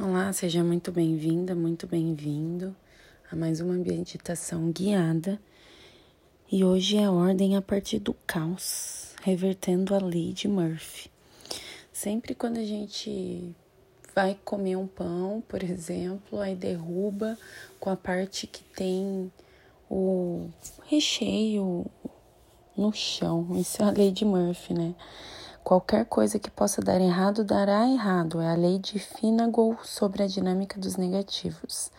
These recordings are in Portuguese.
Olá, seja muito bem-vinda, muito bem-vindo a mais uma meditação guiada. E hoje é a ordem a partir do caos, revertendo a lei de Murphy. Sempre quando a gente vai comer um pão, por exemplo, aí derruba com a parte que tem o recheio no chão. Isso é a lei de Murphy, né? Qualquer coisa que possa dar errado dará errado. É a lei de Finagle sobre a dinâmica dos negativos.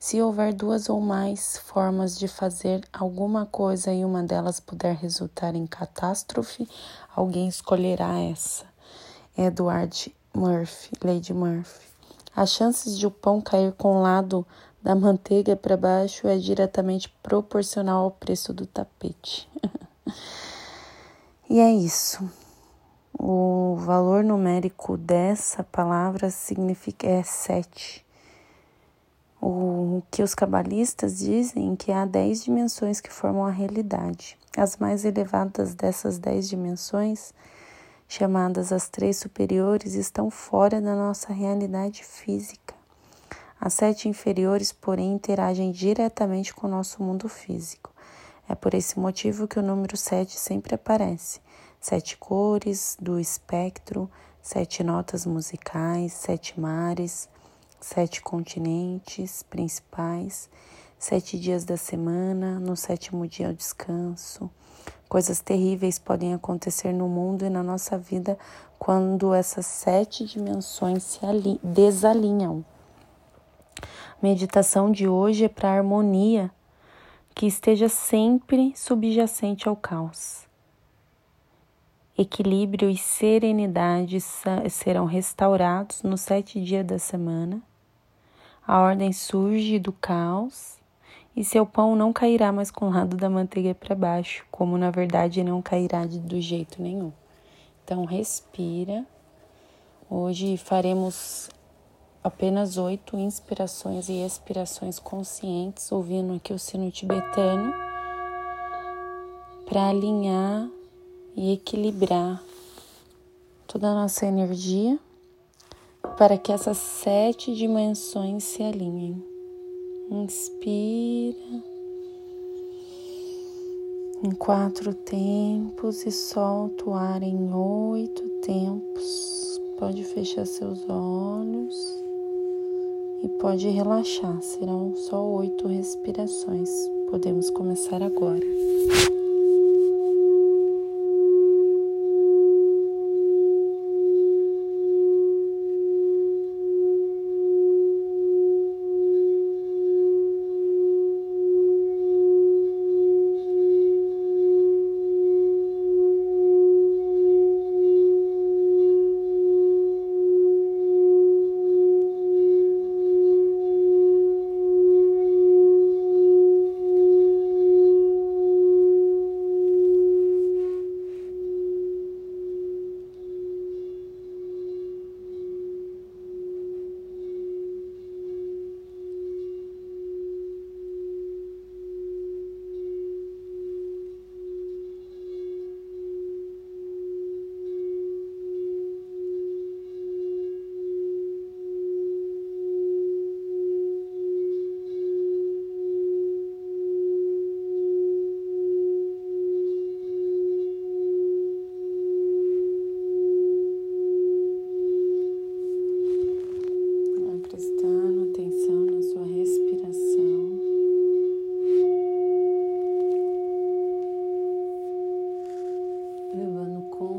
Se houver duas ou mais formas de fazer alguma coisa e uma delas puder resultar em catástrofe, alguém escolherá essa. Edward Murphy, Lady Murphy. As chances de o pão cair com o lado da manteiga para baixo é diretamente proporcional ao preço do tapete. e é isso. O valor numérico dessa palavra significa é sete. O que os cabalistas dizem que há dez dimensões que formam a realidade. As mais elevadas dessas dez dimensões, chamadas as três superiores, estão fora da nossa realidade física. As sete inferiores, porém, interagem diretamente com o nosso mundo físico. É por esse motivo que o número sete sempre aparece sete cores do espectro, sete notas musicais, sete mares, sete continentes principais, sete dias da semana, no sétimo dia o descanso. Coisas terríveis podem acontecer no mundo e na nossa vida quando essas sete dimensões se desalinham. Meditação de hoje é para a harmonia que esteja sempre subjacente ao caos. Equilíbrio e serenidade serão restaurados nos sete dias da semana. A ordem surge do caos e seu pão não cairá mais com o lado da manteiga para baixo, como na verdade não cairá do jeito nenhum. Então, respira. Hoje faremos apenas oito inspirações e expirações conscientes, ouvindo aqui o sino tibetano, para alinhar e equilibrar toda a nossa energia para que essas sete dimensões se alinhem. Inspira em quatro tempos e solta o ar em oito tempos. Pode fechar seus olhos e pode relaxar. Serão só oito respirações. Podemos começar agora.